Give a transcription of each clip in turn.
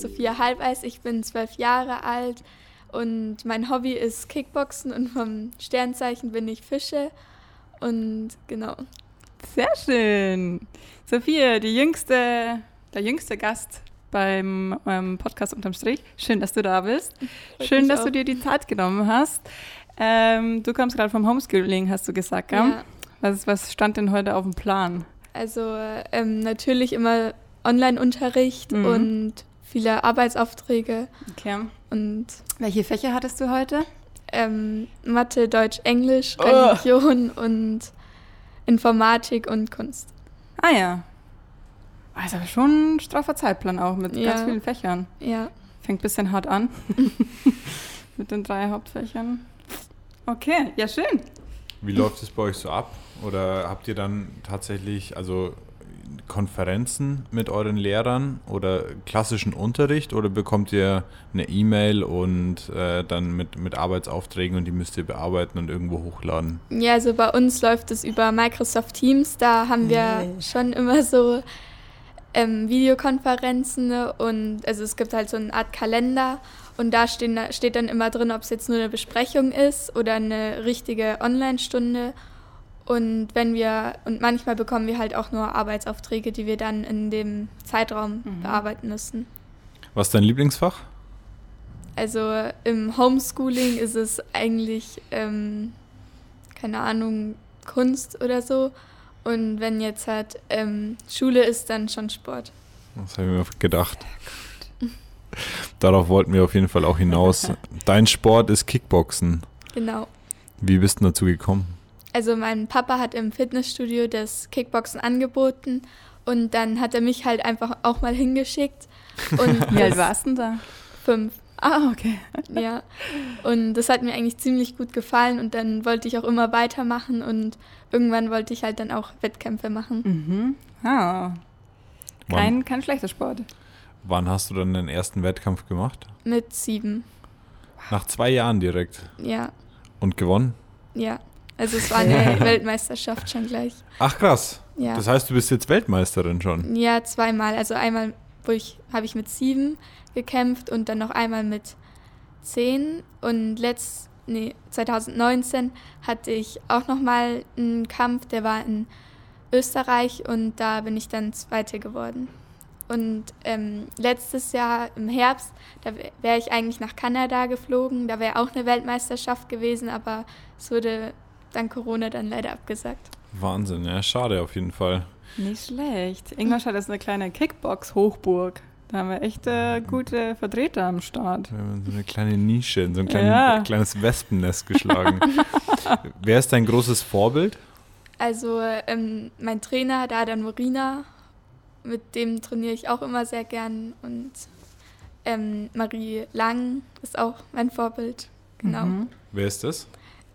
Sophia Halbeis, ich bin zwölf Jahre alt und mein Hobby ist Kickboxen und vom Sternzeichen bin ich Fische und genau. Sehr schön. Sophia, die jüngste, der jüngste Gast beim ähm, Podcast unterm Strich. Schön, dass du da bist. Schön, dass auch. du dir die Zeit genommen hast. Ähm, du kommst gerade vom Homeschooling, hast du gesagt, gell? Ja. Was, was stand denn heute auf dem Plan? Also ähm, natürlich immer Online-Unterricht mhm. und viele Arbeitsaufträge. Okay. Und welche Fächer hattest du heute? Ähm, Mathe, Deutsch, Englisch, oh. Religion oh. und Informatik und Kunst. Ah ja. Also schon ein straffer Zeitplan auch mit ja. ganz vielen Fächern. Ja. Fängt ein bisschen hart an. mit den drei Hauptfächern. Okay, ja schön. Wie läuft es bei euch so ab? Oder habt ihr dann tatsächlich, also Konferenzen mit euren Lehrern oder klassischen Unterricht oder bekommt ihr eine E-Mail und äh, dann mit, mit Arbeitsaufträgen und die müsst ihr bearbeiten und irgendwo hochladen? Ja, also bei uns läuft es über Microsoft Teams. Da haben wir yeah. schon immer so ähm, Videokonferenzen und also es gibt halt so eine Art Kalender und da stehen, steht dann immer drin, ob es jetzt nur eine Besprechung ist oder eine richtige Online-Stunde. Und wenn wir, und manchmal bekommen wir halt auch nur Arbeitsaufträge, die wir dann in dem Zeitraum mhm. bearbeiten müssen. Was ist dein Lieblingsfach? Also im Homeschooling ist es eigentlich, ähm, keine Ahnung, Kunst oder so. Und wenn jetzt halt ähm, Schule ist, dann schon Sport. Das habe ich mir gedacht. Darauf wollten wir auf jeden Fall auch hinaus. Dein Sport ist Kickboxen. Genau. Wie bist du dazu gekommen? Also mein Papa hat im Fitnessstudio das Kickboxen angeboten und dann hat er mich halt einfach auch mal hingeschickt. Und Wie alt warst du denn da? Fünf. Ah, okay. Ja. Und das hat mir eigentlich ziemlich gut gefallen und dann wollte ich auch immer weitermachen und irgendwann wollte ich halt dann auch Wettkämpfe machen. Mhm. Ah. Kein, kein schlechter Sport. Wann hast du dann den ersten Wettkampf gemacht? Mit sieben. Nach zwei Jahren direkt? Ja. Und gewonnen? Ja. Also es war eine Weltmeisterschaft schon gleich. Ach krass. Ja. Das heißt, du bist jetzt Weltmeisterin schon? Ja, zweimal. Also einmal wo ich habe ich mit sieben gekämpft und dann noch einmal mit zehn und letzt nee, 2019 hatte ich auch noch mal einen Kampf, der war in Österreich und da bin ich dann Zweite geworden. Und ähm, letztes Jahr im Herbst, da wäre ich eigentlich nach Kanada geflogen, da wäre auch eine Weltmeisterschaft gewesen, aber es wurde dank Corona dann leider abgesagt. Wahnsinn, ja, schade auf jeden Fall. Nicht schlecht. Ingolstadt ist eine kleine Kickbox-Hochburg. Da haben wir echt äh, gute Vertreter am Start. Wir haben so eine kleine Nische, in so ein klein, ja. kleines Wespennest geschlagen. Wer ist dein großes Vorbild? Also ähm, mein Trainer, der Adam Morina, mit dem trainiere ich auch immer sehr gern. Und ähm, Marie Lang ist auch mein Vorbild. Genau. Mhm. Wer ist das?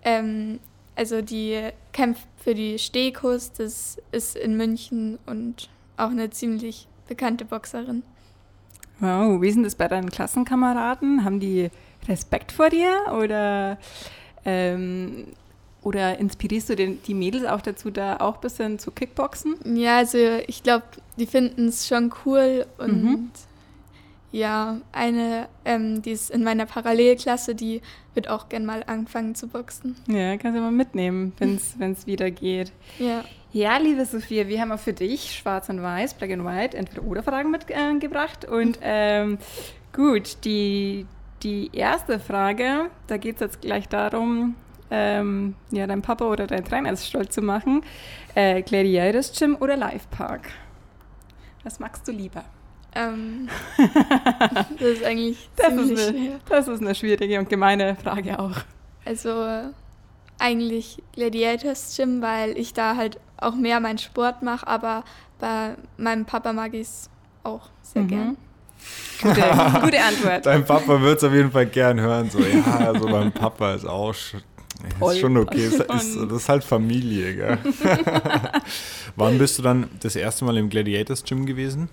Ähm, also die kämpft für die Stehkurs, das ist in München und auch eine ziemlich bekannte Boxerin. Wow, wie sind das bei deinen Klassenkameraden? Haben die Respekt vor dir oder, ähm, oder inspirierst du den, die Mädels auch dazu, da auch ein bisschen zu Kickboxen? Ja, also ich glaube, die finden es schon cool und mhm. Ja, eine, ähm, die ist in meiner Parallelklasse, die wird auch gern mal anfangen zu boxen. Ja, kannst du mal mitnehmen, wenn es wieder geht. Ja. Ja, liebe Sophia, wir haben auch für dich Schwarz und Weiß, Black and White, entweder oder Fragen mitgebracht. Äh, und ähm, gut, die, die erste Frage, da geht es jetzt gleich darum, ähm, ja, dein Papa oder dein Trainer stolz zu machen. Äh, Gladiators Gym oder Live Park? Was magst du lieber? Ähm, das ist eigentlich das ziemlich ist eine, schwer. Das ist eine schwierige und gemeine Frage auch. Also eigentlich Gladiators Gym, weil ich da halt auch mehr meinen Sport mache, aber bei meinem Papa mag ich es auch sehr mhm. gern. Gute, gute Antwort. Dein Papa wird es auf jeden Fall gern hören. So, ja, also mein Papa ist auch schon, ist schon okay. Ist, ist, das ist halt Familie, gell? Wann bist du dann das erste Mal im Gladiators Gym gewesen?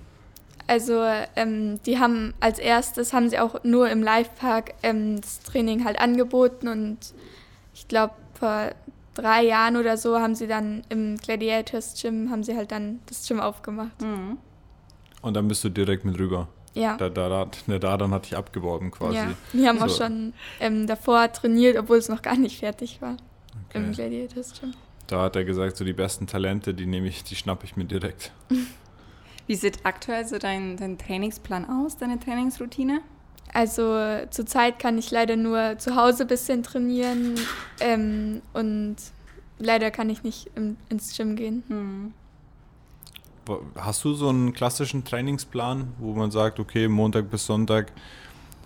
Also ähm, die haben als erstes haben sie auch nur im Livepark ähm, das Training halt angeboten und ich glaube vor drei Jahren oder so haben sie dann im Gladiators Gym haben sie halt dann das Gym aufgemacht. Mhm. Und dann bist du direkt mit rüber. Ja. Da, da, da, der Dadan hat dich abgeworben quasi. Ja, wir haben auch So. schon ähm, davor trainiert, obwohl es noch gar nicht fertig war im Okay. Gladiators Gym. Da hat er gesagt, so die besten Talente, die nehme ich, die schnappe ich mir direkt. Wie sieht aktuell so dein, dein Trainingsplan aus, deine Trainingsroutine? Also zurzeit kann ich leider nur zu Hause ein bisschen trainieren ähm, und leider kann ich nicht im, ins Gym gehen. Hm. Hast du so einen klassischen Trainingsplan, wo man sagt, okay, Montag bis Sonntag,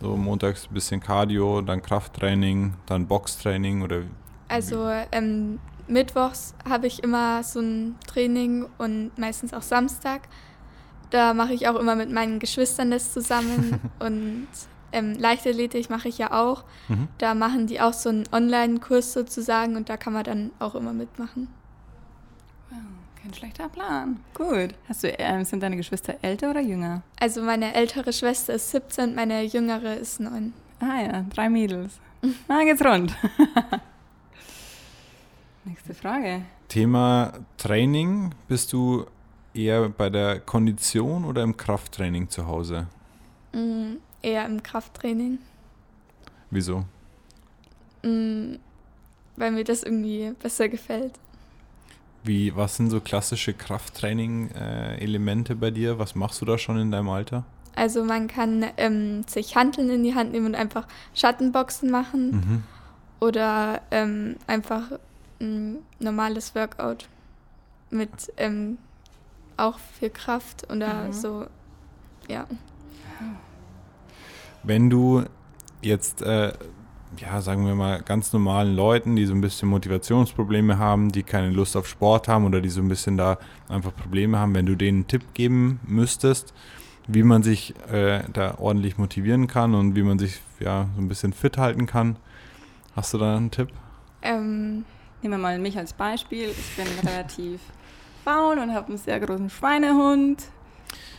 so montags ein bisschen Cardio, dann Krafttraining, dann Boxtraining oder Also ähm, mittwochs habe ich immer so ein Training und meistens auch Samstag. Da mache ich auch immer mit meinen Geschwistern das zusammen und ähm, Leichtathletik mache ich ja auch. Mhm. Da machen die auch so einen Online-Kurs sozusagen und da kann man dann auch immer mitmachen. Wow, kein schlechter Plan. Gut. Hast du, ähm, sind deine Geschwister älter oder jünger? Also meine ältere Schwester ist 17, meine jüngere ist 9. Ah ja, drei Mädels. Na, geht's rund. Nächste Frage. Thema Training, bist du eher bei der Kondition oder im Krafttraining zu Hause? Mm, eher im Krafttraining, Wieso? mm, weil mir das irgendwie besser gefällt. Wie, was sind so klassische Krafttraining-Elemente bei dir? Was machst du da schon in deinem Alter? Also man kann ähm, sich Hanteln in die Hand nehmen und einfach Schattenboxen machen Mhm. oder ähm, einfach ein normales Workout mit ähm, auch viel Kraft oder Mhm. so. Ja. Wenn du jetzt, äh, ja, sagen wir mal, ganz normalen Leuten, die so ein bisschen Motivationsprobleme haben, die keine Lust auf Sport haben oder die so ein bisschen da einfach Probleme haben, wenn du denen einen Tipp geben müsstest, wie man sich äh, da ordentlich motivieren kann und wie man sich ja so ein bisschen fit halten kann, hast du da einen Tipp? Ähm, Nehmen wir mal mich als Beispiel. Ich bin relativ faul und habe einen sehr großen Schweinehund.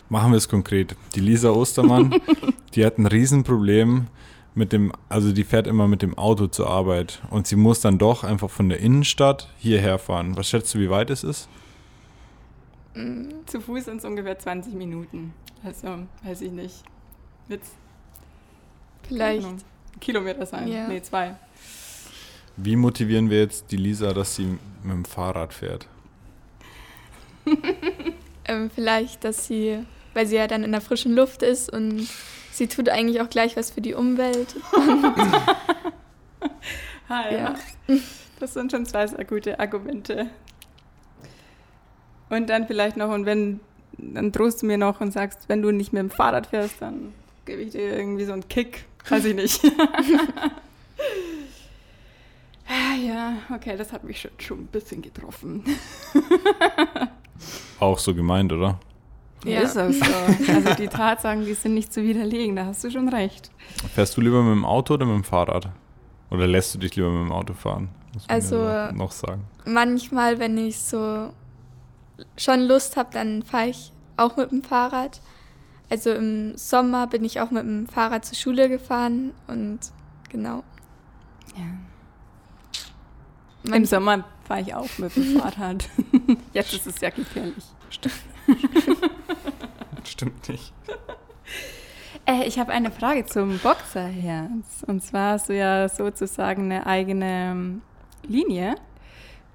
Machen wir es konkret. Die Lisa Ostermann, die hat ein Riesenproblem mit dem, also die fährt immer mit dem Auto zur Arbeit und sie muss dann doch einfach von der Innenstadt hierher fahren. Was schätzt du, wie weit es ist? mm, Zu Fuß sind es ungefähr 20 Minuten. Also, weiß ich nicht. Wird vielleicht. Kilometer sein. Ja. Nee, zwei. Wie motivieren wir jetzt die Lisa, dass sie mit dem Fahrrad fährt? Ähm, vielleicht, dass sie, weil sie ja dann in der frischen Luft ist und sie tut eigentlich auch gleich was für die Umwelt. Ah, Ja. Das sind schon zwei sehr gute Argumente. Und dann vielleicht noch, und wenn, dann drohst du mir noch und sagst, wenn du nicht mit dem Fahrrad fährst, dann gebe ich dir irgendwie so einen Kick. Weiß ich nicht. ah, ja, okay, das hat mich schon, schon ein bisschen getroffen. Auch so gemeint, oder? Ja. Ist auch so. Also die Tatsachen, die sind nicht zu widerlegen, da hast du schon recht. Fährst du lieber mit dem Auto oder mit dem Fahrrad? Oder lässt du dich lieber mit dem Auto fahren? Also, ja noch sagen. Manchmal, wenn ich so schon Lust habe, dann fahre ich auch mit dem Fahrrad. Also im Sommer bin ich auch mit dem Fahrrad zur Schule gefahren und genau. Ja. Man- Im Sommer fahre ich auch mit dem Fahrrad. Jetzt ist es ja gefährlich. Stimmt nicht. Äh, ich habe eine Frage zum Boxerherz. Und zwar hast du ja sozusagen eine eigene ähm, Linie.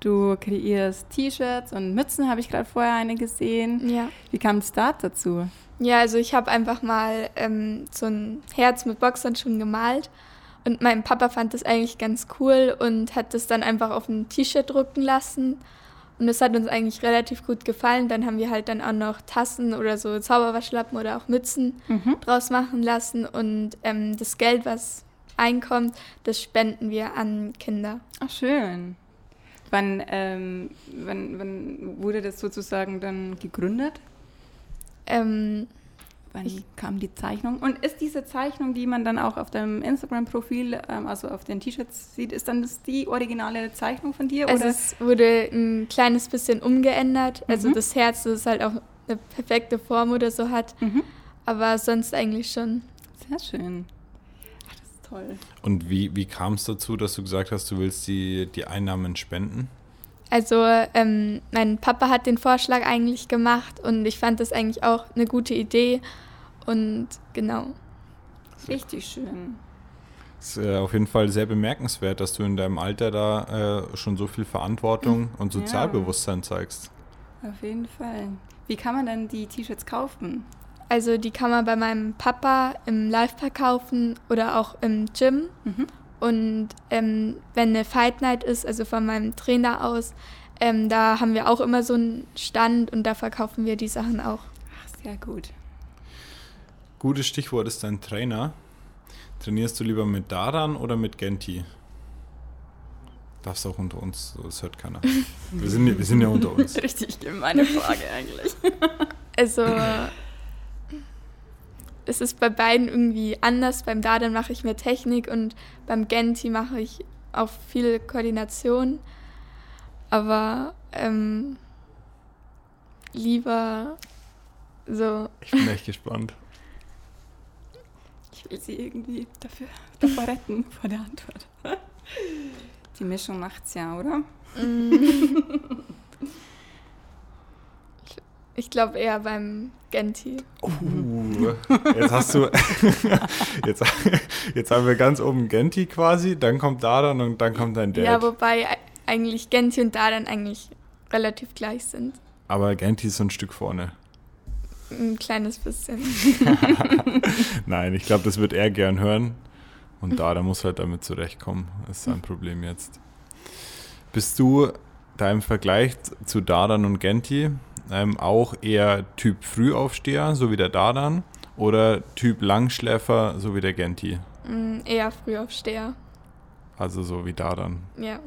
Du kreierst T-Shirts und Mützen, habe ich gerade vorher eine gesehen. Ja. Wie kam es da dazu? Ja, also ich habe einfach mal ähm, so ein Herz mit Boxern schon gemalt und mein Papa fand das eigentlich ganz cool und hat das dann einfach auf ein T-Shirt drucken lassen und das hat uns eigentlich relativ gut gefallen. Dann haben wir halt dann auch noch Tassen oder so Zauberwaschlappen oder auch Mützen Mhm. draus machen lassen und ähm, das Geld, was einkommt, das spenden wir an Kinder. Ach, schön. Wann, ähm, wann, wann wurde das sozusagen dann gegründet? Ähm, Wann Ich- kam die Zeichnung? Und ist diese Zeichnung, die man dann auch auf deinem Instagram-Profil, ähm, also auf den T-Shirts sieht, ist dann das die originale Zeichnung von dir? also oder? es wurde ein kleines bisschen umgeändert. Also Mhm. das Herz, das halt auch eine perfekte Form oder so hat. Mhm. Aber sonst eigentlich schon. Sehr schön. Ach, das ist toll. Und wie, wie kam es dazu, dass du gesagt hast, du willst die, die Einnahmen spenden? Also ähm, mein Papa hat den Vorschlag eigentlich gemacht und ich fand das eigentlich auch eine gute Idee. Und genau. Richtig schön. Es ist äh, auf jeden Fall sehr bemerkenswert, dass du in deinem Alter da äh, schon so viel Verantwortung und Sozialbewusstsein zeigst. Auf jeden Fall. Wie kann man denn die T-Shirts kaufen? Also die kann man bei meinem Papa im Livepark kaufen oder auch im Gym. Mhm. Und ähm, wenn eine Fight Night ist, also von meinem Trainer aus, ähm, da haben wir auch immer so einen Stand und da verkaufen wir die Sachen auch. Ach, sehr gut. Gutes Stichwort ist dein Trainer. Trainierst du lieber mit Daran oder mit Genti? Darfst auch unter uns, das hört keiner. Wir sind, wir sind ja unter uns. Richtig gemeine Frage eigentlich. Also es ist bei beiden irgendwie anders. Beim Dadan mache ich mehr Technik und beim Genti mache ich auch viel Koordination. Aber ähm, lieber so. Ich bin echt gespannt. Ich will sie irgendwie dafür, davor retten, vor der Antwort. Die Mischung macht's ja, oder? Ich glaube eher beim Genti. Uh, jetzt hast du. jetzt, jetzt haben wir ganz oben Genti quasi, dann kommt Dadan und dann kommt dein Dad. Ja, wobei eigentlich Genti und Dadan eigentlich relativ gleich sind. Aber Genti ist so ein Stück vorne. Ein kleines bisschen. Nein, ich glaube, das wird er gern hören. Und Dadan muss halt damit zurechtkommen. Das ist sein Problem jetzt. Bist du da im Vergleich zu Dadan und Genti ähm, auch eher Typ Frühaufsteher, so wie der Dadan, oder Typ Langschläfer, so wie der Genti? Mm, eher Frühaufsteher. Also so wie Dadan. Ja.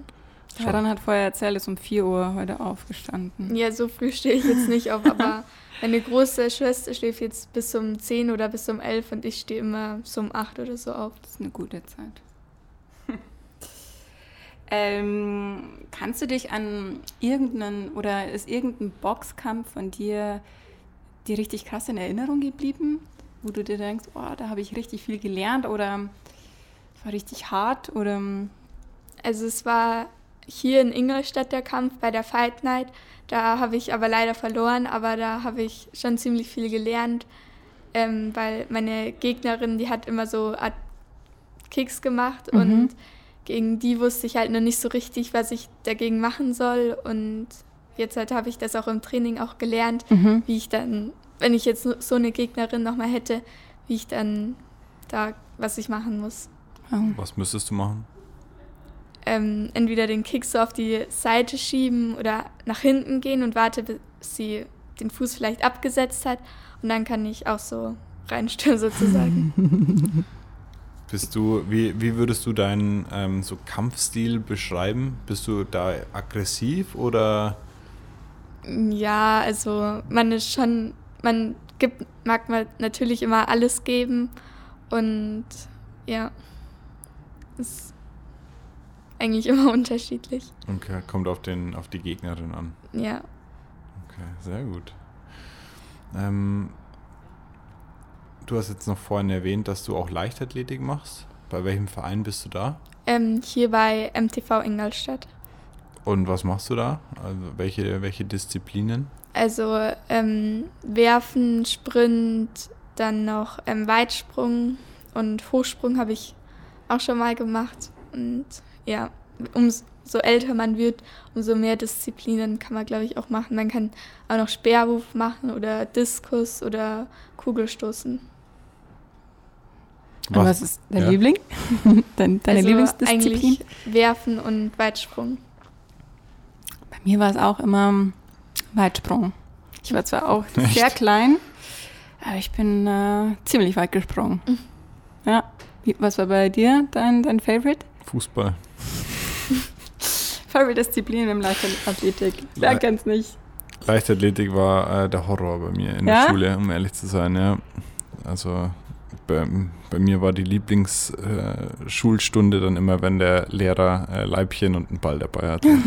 Dadan hat vorher erzählt, ist um 4 Uhr heute aufgestanden. Ja, so früh stehe ich jetzt nicht auf, aber meine große Schwester schläft jetzt bis um 10 oder bis um 11 und ich stehe immer so um 8 oder so auf. Das ist eine gute Zeit. Ähm, kannst du dich an irgendeinen oder ist irgendein Boxkampf von dir dir richtig krass in Erinnerung geblieben, wo du dir denkst, oh, da habe ich richtig viel gelernt oder es war richtig hart oder Also es war hier in Ingolstadt der Kampf bei der Fight Night. Da habe ich aber leider verloren, aber da habe ich schon ziemlich viel gelernt, ähm, weil meine Gegnerin, die hat immer so Art Kicks gemacht Mhm. und gegen die wusste ich halt noch nicht so richtig, was ich dagegen machen soll. Und jetzt halt habe ich das auch im Training auch gelernt, Mhm. wie ich dann, wenn ich jetzt so eine Gegnerin nochmal hätte, wie ich dann da, was ich machen muss. Was müsstest du machen? ähm, entweder den Kick so auf die Seite schieben oder nach hinten gehen und warte, bis sie den Fuß vielleicht abgesetzt hat. Und dann kann ich auch so reinstürmen sozusagen. Bist du, wie, wie würdest du deinen ähm, so Kampfstil beschreiben? Bist du da aggressiv oder ja, also man ist schon, man gibt, mag man natürlich immer alles geben und ja, ist eigentlich immer unterschiedlich. okay, kommt auf, den, auf die Gegnerin an? Ja, Okay, sehr gut. Ähm, du hast jetzt noch vorhin erwähnt, dass du auch Leichtathletik machst. Bei welchem Verein bist du da? ähm, hier bei MTV Ingolstadt. Und was machst du da? Also welche, welche Disziplinen? Also ähm, Werfen, Sprint, dann noch ähm, Weitsprung und Hochsprung habe ich auch schon mal gemacht. Und ja, umso älter man wird, umso mehr Disziplinen kann man, glaube ich, auch machen. Man kann auch noch Speerwurf machen oder Diskus oder Kugelstoßen. Und was ist dein Ja. Liebling? Dein, deine also Lieblingsdisziplin? eigentlich Werfen und Weitsprung. Bei mir war es auch immer Weitsprung. Ich war zwar auch Echt? sehr klein, aber ich bin äh, ziemlich weit gesprungen. Ja. Wie, was war bei dir dein, dein Favorite? Fußball. Favorite Disziplin im Leichtathletik. Wer Le- kennt's nicht? Leichtathletik war äh, der Horror bei mir in Ja? der Schule, um ehrlich zu sein, ja. Also bei, bei mir war die Lieblingsschulstunde äh, dann immer, wenn der Lehrer äh, Leibchen und einen Ball dabei hatte.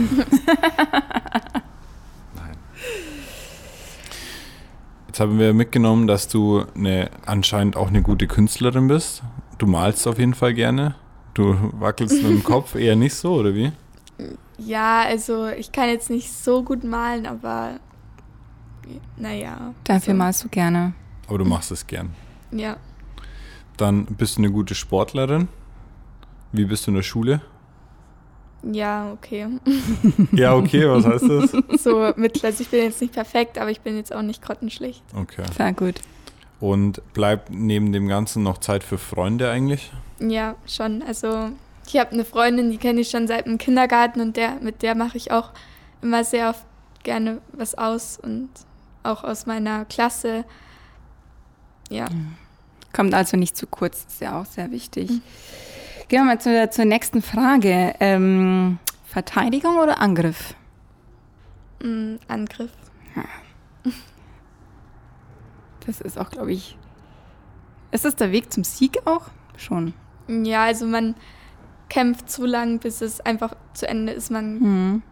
Nein. Jetzt haben wir mitgenommen, dass du eine, anscheinend auch eine gute Künstlerin bist. Du malst auf jeden Fall gerne. Du wackelst mit dem Kopf eher nicht so, oder wie? Ja, also ich kann jetzt nicht so gut malen, aber naja. Dafür so. malst du gerne. Aber du machst es gern. Ja. Dann bist du eine gute Sportlerin. Wie bist du in der Schule? Ja, okay. Ja, okay, was heißt das? So mittel, also ich bin jetzt nicht perfekt, aber ich bin jetzt auch nicht grottenschlecht. Okay. Sehr gut. Und bleibt neben dem Ganzen noch Zeit für Freunde eigentlich? Ja, schon. Also ich habe eine Freundin, die kenne ich schon seit dem Kindergarten und der, mit der mache ich auch immer sehr oft gerne was aus und auch aus meiner Klasse. Ja. Kommt also nicht zu kurz, ist ja auch sehr wichtig. Gehen wir mal zur, zur nächsten Frage. Ähm, Verteidigung oder Angriff? Mm, Angriff. Das ist auch, glaube ich. Ist das der Weg zum Sieg auch? Schon. Ja, also man kämpft zu lang, bis es einfach zu Ende ist. Man Hm.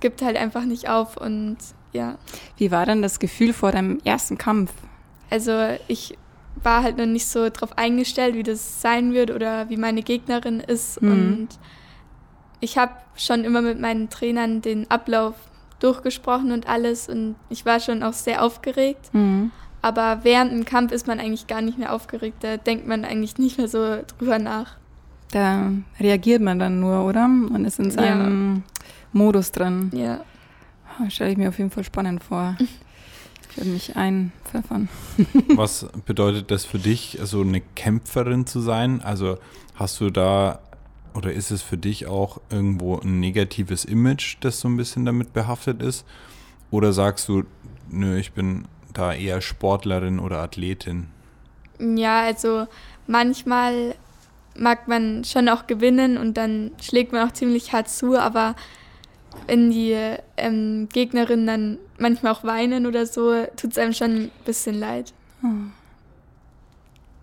gibt halt einfach nicht auf und ja. Wie war denn das Gefühl vor deinem ersten Kampf? Also ich war halt noch nicht so drauf eingestellt, wie das sein wird oder wie meine Gegnerin ist. Mhm. Und ich habe schon immer mit meinen Trainern den Ablauf durchgesprochen und alles. Und ich war schon auch sehr aufgeregt. Hm. Aber während dem Kampf ist man eigentlich gar nicht mehr aufgeregt. Da denkt man eigentlich nicht mehr so drüber nach. Da reagiert man dann nur, oder? Man ist in seinem Modus drin. Ja. Oh, Stelle ich mir auf jeden Fall spannend vor. Würde mich einpfeffern. Was bedeutet das für dich, so eine Kämpferin zu sein? Also hast du da oder ist es für dich auch irgendwo ein negatives Image, das so ein bisschen damit behaftet ist? Oder sagst du, nö, ich bin da eher Sportlerin oder Athletin? Ja, also manchmal mag man schon auch gewinnen und dann schlägt man auch ziemlich hart zu, aber wenn die ähm, Gegnerinnen dann manchmal auch weinen oder so, tut es einem schon ein bisschen leid.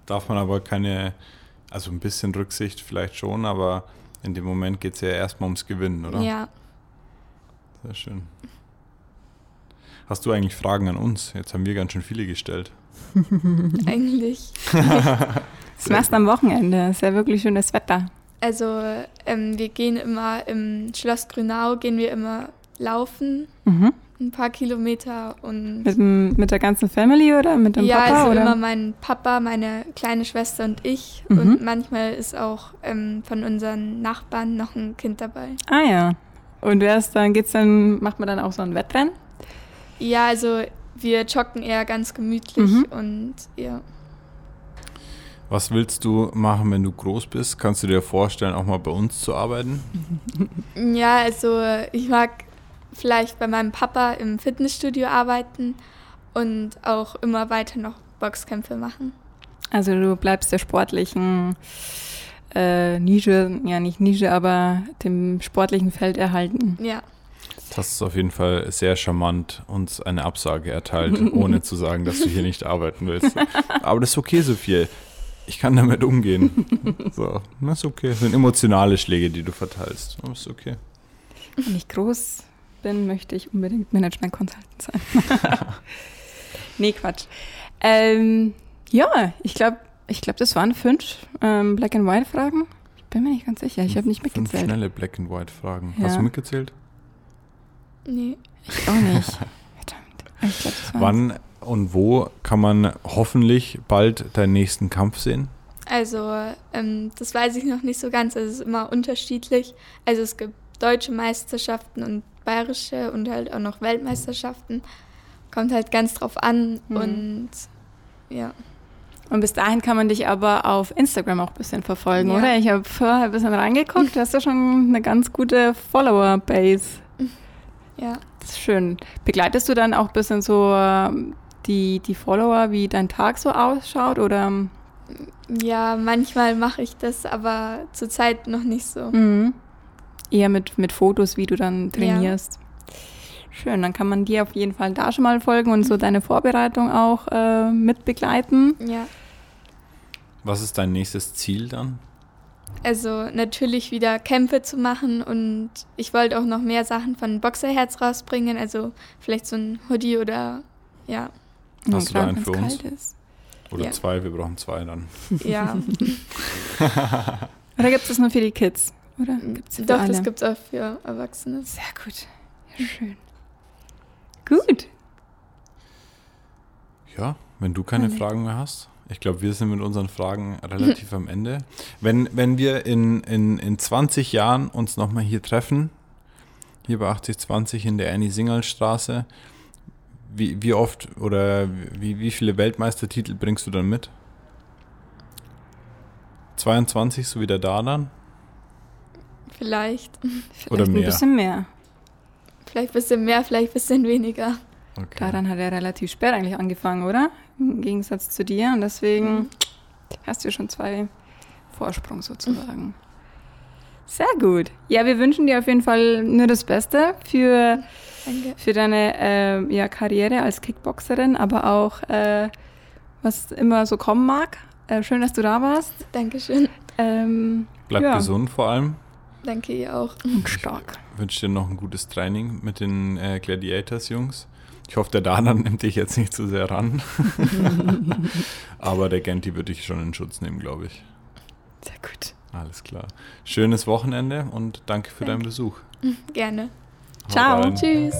Darf man aber keine, also ein bisschen Rücksicht vielleicht schon, aber in dem Moment geht es ja erstmal ums Gewinnen, oder? Ja, Sehr schön. Hast du eigentlich Fragen an uns? Jetzt haben wir ganz schön viele gestellt. eigentlich. Das machst du am Wochenende. Ist ja wirklich schönes Wetter. Also ähm, wir gehen immer im Schloss Grünau, gehen wir immer laufen, Mhm. ein paar Kilometer und Mit, dem- mit der ganzen Family oder mit dem ja, Papa? also oder? immer mein Papa, meine kleine Schwester und ich. Mhm. Und manchmal ist auch ähm, von unseren Nachbarn noch ein Kind dabei. Ah ja. Und wer ist dann, geht's dann, macht man dann auch so ein Wettrennen? Ja, also wir joggen eher ganz gemütlich Mhm. und ja. Was willst du machen, wenn du groß bist? Kannst du dir vorstellen, auch mal bei uns zu arbeiten? Ja, also ich mag vielleicht bei meinem Papa im Fitnessstudio arbeiten und auch immer weiter noch Boxkämpfe machen. Also du bleibst der sportlichen äh, Nische, ja nicht Nische, aber dem sportlichen Feld erhalten. Ja, Das hast du auf jeden Fall sehr charmant uns eine Absage erteilt, ohne zu sagen, dass du hier nicht arbeiten willst. Aber das ist okay, Sophia. Ich kann damit umgehen. So, das ist okay. Das sind emotionale Schläge, die du verteilst. Aber ist okay. Wenn ich groß bin, möchte ich unbedingt Management Consultant sein. nee, Quatsch. Ähm, ja, ich glaube, ich glaub, das waren fünf ähm, Black and White Fragen. Ich bin mir nicht ganz sicher. Ich habe nicht Fünf mitgezählt. schnelle Black and White Fragen. Ja. Hast du mitgezählt? nee. Ich auch nicht. Verdammt. Ich glaub, das. Wann und wo kann man hoffentlich bald deinen nächsten Kampf sehen? Also ähm, das weiß ich noch nicht so ganz. Es ist immer unterschiedlich. Also es gibt deutsche Meisterschaften und bayerische und halt auch noch Weltmeisterschaften. Kommt halt ganz drauf an Mhm. und ja. Und bis dahin kann man dich aber auf Instagram auch ein bisschen verfolgen, Ja. oder? Ich habe vorher ein bisschen reingeguckt. Du hast ja schon eine ganz gute Follower-Base. Ja, Das ist schön. Begleitest du dann auch ein bisschen so ähm, die, die Follower, wie dein Tag so ausschaut? Oder? ja manchmal mache ich das, aber zurzeit noch nicht so. Mhm. Eher mit, mit Fotos, wie du dann trainierst. Schön, dann kann man dir auf jeden Fall da schon mal folgen und so deine Vorbereitung auch äh, mit begleiten. Ja, Was ist dein nächstes Ziel dann? also natürlich wieder Kämpfe zu machen und ich wollte auch noch mehr Sachen von Boxerherz rausbringen. Also vielleicht so ein Hoodie oder ja, Hast du da einen für uns? ist. Oder Ja. zwei? Wir brauchen zwei dann. ja. Oder gibt es das nur für die Kids? Oder gibt's für Doch, alle? das gibt es auch für Erwachsene. Sehr gut. Ja, schön. Gut. Ja, wenn du keine Nein. Fragen mehr hast, Ich glaube, wir sind mit unseren Fragen relativ am Ende. Wenn, wenn wir in, in, in 20 Jahren uns nochmal hier treffen, hier bei 8020 in der Annie-Singal-Straße, wie, wie oft oder wie, wie viele Weltmeistertitel bringst du dann mit? 22, so wie der Dadan? Vielleicht. Vielleicht Oder ein mehr. bisschen mehr. Vielleicht ein bisschen mehr, vielleicht ein bisschen weniger. Okay. Daran hat er relativ spät eigentlich angefangen, oder? Im Gegensatz zu dir. Und deswegen hast du schon zwei Vorsprung sozusagen. Sehr gut. Ja, wir wünschen dir auf jeden Fall nur das Beste für, Danke. für deine äh, ja, Karriere als Kickboxerin, aber auch äh, was immer so kommen mag. Äh, schön, dass du da warst. Dankeschön. Ähm, Bleib ja. gesund vor allem. Danke ihr auch. und stark. wünsche dir noch ein gutes Training mit den äh, Gladiators-Jungs. Ich hoffe, der Danan nimmt dich jetzt nicht zu sehr ran. Aber der Genti wird dich schon in Schutz nehmen, glaube ich. Sehr gut. Alles klar. Schönes Wochenende und danke für deinen Danke. Besuch. Gerne. Ciao. Tschüss.